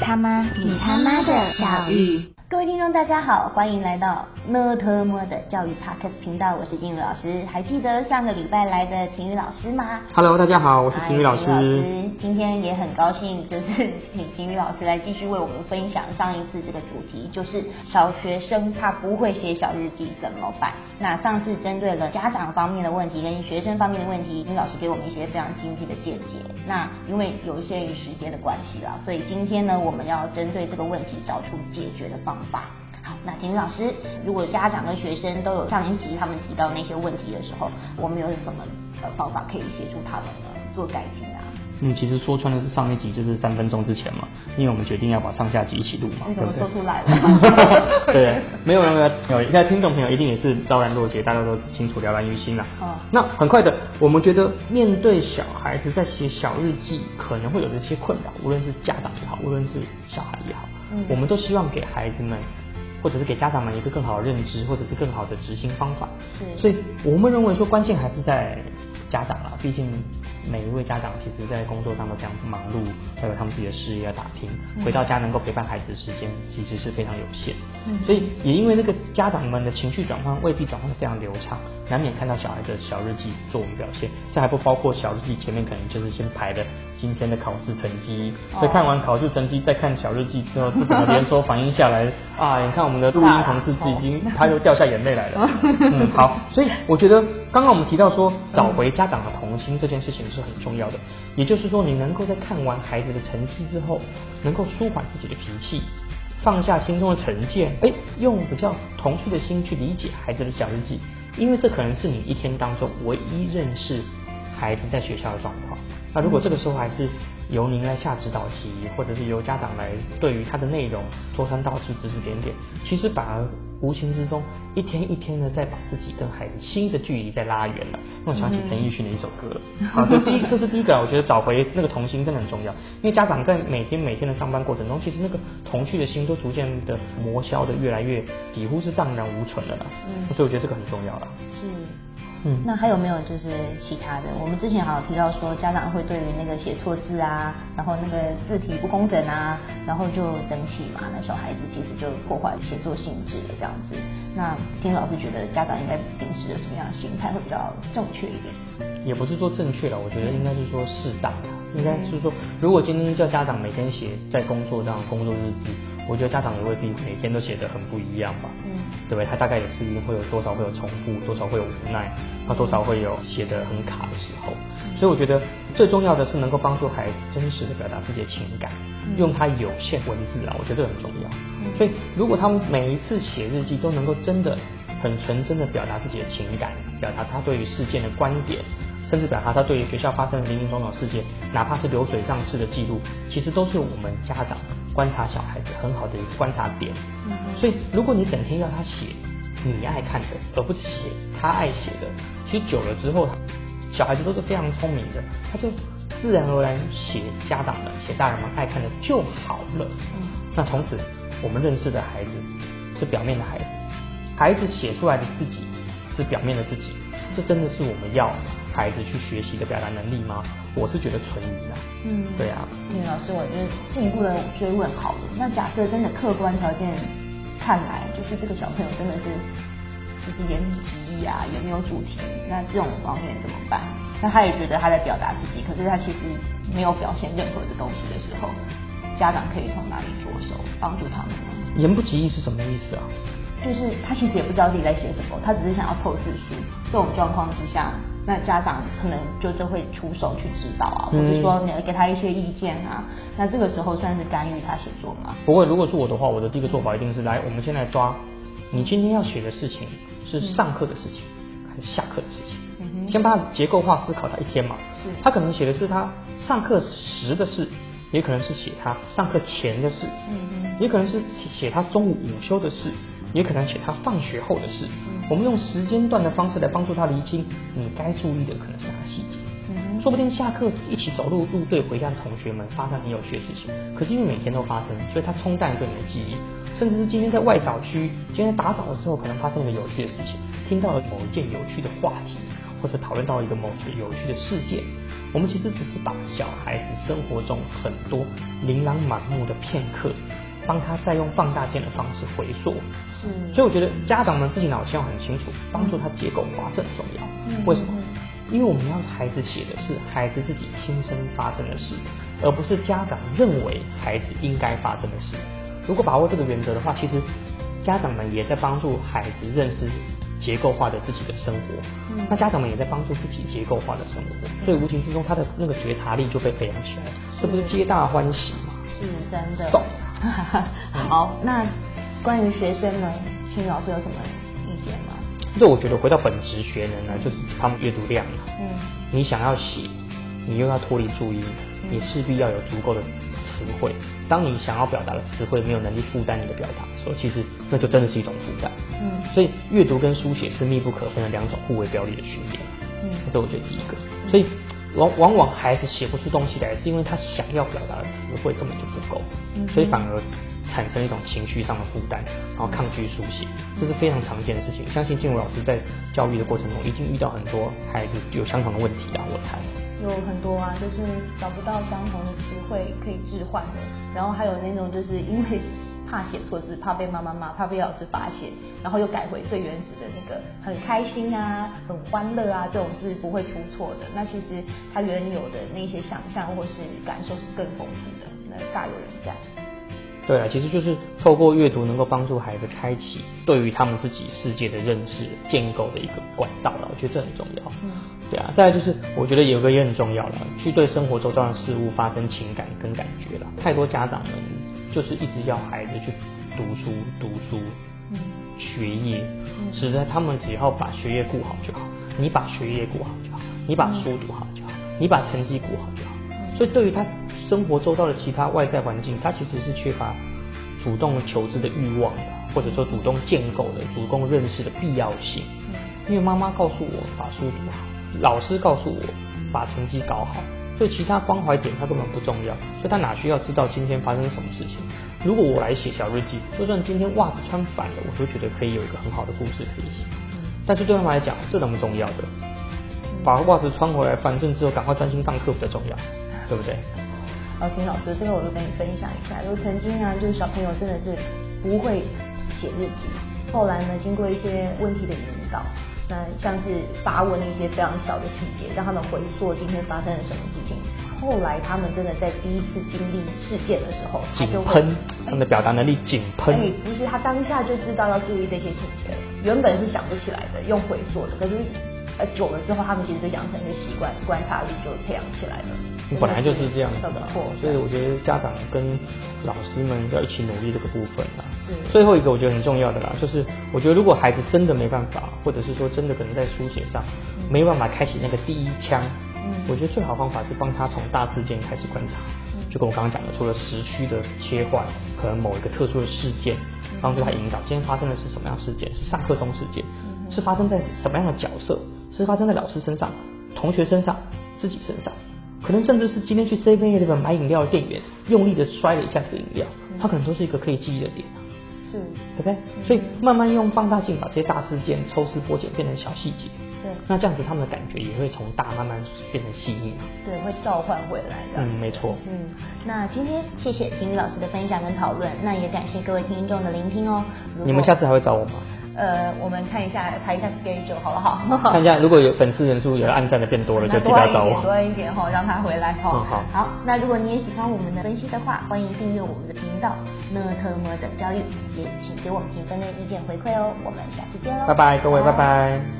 他妈？你他妈的小玉！各位听众，大家好，欢迎来到呢特么的教育 podcast 频道，我是金宇老师。还记得上个礼拜来的婷宇老师吗？Hello，大家好，我是婷宇老师。今天也很高兴，就是请婷宇老师来继续为我们分享上一次这个主题，就是小学生他不会写小日记怎么办？那上次针对了家长方面的问题跟学生方面的问题，晴雨老师给我们一些非常精辟的见解。那因为有限于时间的关系啦，所以今天呢，我们要针对这个问题找出解决的方法。好，那田老师，如果家长跟学生都有上一集他们提到那些问题的时候，我们有什么呃方法可以协助他们呢做改进啊？嗯，其实说穿了是上一集就是三分钟之前嘛，因为我们决定要把上下集一起录嘛，你怎么说出来了？对，没有没有有，应该听众朋友一定也是昭然若揭，大家都清楚了然于心了。哦，那很快的，我们觉得面对小孩子在写小日记，可能会有这些困扰，无论是家长也好，无论是小孩也好，嗯，我们都希望给孩子们。或者是给家长们一个更好的认知，或者是更好的执行方法。是，所以我们认为说关键还是在家长啦，毕竟。每一位家长其实，在工作上都非常忙碌，还有他们自己的事业要打拼，回到家能够陪伴孩子的时间其实是非常有限。所以也因为那个家长们的情绪转换未必转换的非常流畅，难免看到小孩的小日记作文表现。这还不包括小日记前面可能就是先排的今天的考试成绩，所以看完考试成绩再看小日记之后，是怎么连说反应下来啊？你看我们的录音同事已经他又掉下眼泪来了。嗯，好，所以我觉得刚刚我们提到说找回家长的童心这件事情。是很重要的，也就是说，你能够在看完孩子的成绩之后，能够舒缓自己的脾气，放下心中的成见，哎，用比较童趣的心去理解孩子的小日记，因为这可能是你一天当中唯一认识孩子在学校的状况。那如果这个时候还是由您来下指导棋，或者是由家长来对于他的内容说三道四、指指点点，其实反而。无形之中，一天一天的在把自己跟孩子心的距离在拉远了。让我想起陈奕迅的一首歌了。好，这第一，这是第一个，我觉得找回那个童心真的很重要。因为家长在每天每天的上班过程中，其实那个童趣的心都逐渐的磨消的越来越，几乎是荡然无存了啦。嗯，所以我觉得这个很重要了。是。嗯，那还有没有就是其他的？我们之前好像提到说，家长会对于那个写错字啊，然后那个字体不工整啊，然后就生气嘛。那小孩子其实就破坏写作性质了这样子。那听老师觉得家长应该平时的什么样的心态会比较正确一点？也不是说正确了，我觉得应该是说适当。应该是说，如果今天叫家长每天写在工作上工作日志。我觉得家长也未必每天都写得很不一样吧，嗯，对不对？他大概也是会有多少会有重复，多少会有无奈，他多少会有写得很卡的时候。所以我觉得最重要的是能够帮助孩子真实的表达自己的情感，用他有限文字啊，我觉得这很重要。所以如果他们每一次写日记都能够真的很纯真的表达自己的情感，表达他对于事件的观点，甚至表达他对于学校发生的林林总总事件，哪怕是流水账式的记录，其实都是我们家长。观察小孩子很好的一个观察点，所以如果你整天要他写你爱看的，而不是写他爱写的，其实久了之后，小孩子都是非常聪明的，他就自然而然写家长们、写大人们爱看的就好了。那从此我们认识的孩子是表面的孩子，孩子写出来的自己是表面的自己，这真的是我们要孩子去学习的表达能力吗？我是觉得存疑的。嗯，对啊。林老师，我就进一步的追问好了。那假设真的客观条件看来，就是这个小朋友真的是就是言不及义啊，也没有主题，那这种方面怎么办？那他也觉得他在表达自己，可是他其实没有表现任何的东西的时候，家长可以从哪里着手帮助他们呢？言不及义是什么意思啊？就是他其实也不知道自己在写什么，他只是想要凑字数。这种状况之下。那家长可能就就会出手去指导啊，或者说你给他一些意见啊。那这个时候算是干预他写作吗？不会，如果是我的话，我的第一个做法一定是来，我们先来抓你今天要写的事情是上课的事情还是下课的事情？先把它结构化思考他一天嘛。是。他可能写的是他上课时的事，也可能是写他上课前的事，嗯也可能是写他中午午休的事。也可能写他放学后的事，我们用时间段的方式来帮助他厘清你该注意的可能是哪个细节。说不定下课一起走路入队回家的同学们发生很有趣的事情，可是因为每天都发生，所以他冲淡对你的记忆。甚至是今天在外扫区，今天打扫的时候可能发生一个有趣的事情，听到了某一件有趣的话题，或者讨论到一个某些有趣的事件，我们其实只是把小孩子生活中很多琳琅满目的片刻，帮他再用放大镜的方式回溯。是。所以我觉得家长们自己脑筋要很清楚，帮助他结构化这很重要。嗯。为什么？因为我们要孩子写的是孩子自己亲身发生的事，而不是家长认为孩子应该发生的事。如果把握这个原则的话，其实家长们也在帮助孩子认识结构化的自己的生活。嗯。那家长们也在帮助自己结构化的生活，所以无形之中他的那个觉察力就被培养起来，这不是皆大欢喜吗？是真的。送。好，那关于学生呢，青老师有什么意见吗？这我觉得回到本职学能呢，就是他们阅读量嗯。你想要写，你又要脱离注音，你势必要有足够的词汇。当你想要表达的词汇没有能力负担你的表达的时候，其实那就真的是一种负担。嗯。所以阅读跟书写是密不可分的两种互为表里的训练。嗯。这是我觉得第一个。所以往往往孩子写不出东西来，是因为他想要表达的词汇根本就不够。嗯。所以反而。产生一种情绪上的负担，然后抗拒书写，这是非常常见的事情。相信静茹老师在教育的过程中，一定遇到很多孩子有相同的问题啊，我猜。有很多啊，就是找不到相同的词汇可以置换的，然后还有那种就是因为怕写错字，怕被妈妈骂，怕被老师发现，然后又改回最原始的那个很开心啊、很欢乐啊这种字不会出错的。那其实他原有的那些想象或是感受是更丰富的，那大有人在。对啊，其实就是透过阅读能够帮助孩子开启对于他们自己世界的认识建构的一个管道了，我觉得这很重要。嗯，对啊，再来就是我觉得有个也很重要了，去对生活周遭的事物发生情感跟感觉了。太多家长们就是一直要孩子去读书、读书、学业，使得他们只要把学业顾好就好，你把学业顾好就好，你把书读好就好，你把成绩顾好就好。所以对于他。生活周到的其他外在环境，他其实是缺乏主动求知的欲望的，或者说主动建构的、主动认识的必要性。因为妈妈告诉我把书读好，老师告诉我把成绩搞好，所以其他关怀点他根本不重要，所以他哪需要知道今天发生什么事情？如果我来写小日记，就算今天袜子穿反了，我都觉得可以有一个很好的故事可以写。但是对他们来讲，这那么重要的，把袜子穿回来反正之后，赶快专心上课比较重要，对不对？老听老师，这个我就跟你分享一下。就曾经啊，就是小朋友真的是不会写日记，后来呢，经过一些问题的引导，那像是发问一些非常小的细节，让他们回溯今天发生了什么事情。后来他们真的在第一次经历事件的时候，井喷，他们的表达能力井喷。哎，不是，他当下就知道要注意这些细节，原本是想不起来的，用回溯的，可是。呃，久了之后，他们其实就养成一个习惯，观察力就培养起来了。本来就是这样子的，所以我觉得家长跟老师们要一起努力这个部分啊。是。最后一个我觉得很重要的啦，就是我觉得如果孩子真的没办法，或者是说真的可能在书写上没办法开启那个第一枪，嗯，我觉得最好方法是帮他从大事件开始观察。嗯。就跟我刚刚讲的，除了时区的切换，可能某一个特殊的事件，帮助他引导今天发生的是什么样事件，是上课中事件，是发生在什么样的角色。是发生在老师身上、同学身上、自己身上，可能甚至是今天去 C V A 那边买饮料的店员用力的摔了一下这个饮料，它可能都是一个可以记忆的点是，对不对？所以慢慢用放大镜把这些大事件抽丝剥茧变成小细节，对，那这样子他们的感觉也会从大慢慢变成细腻对，会召唤回来的。嗯，没错。嗯，那今天谢谢婷宇老师的分享跟讨论，那也感谢各位听众的聆听哦。你们下次还会找我吗？呃，我们看一下，排一下 schedule 好不好？看一下，如果有粉丝人数有暗赞的变多了，就记得找我。多一点哈，让他回来哈。嗯，好。好，那如果你也喜欢我们的分析的话，欢迎订阅我们的频道“那特么等教育”，也请给我们评分跟意见回馈哦。我们下次见喽，拜拜，各位，拜拜。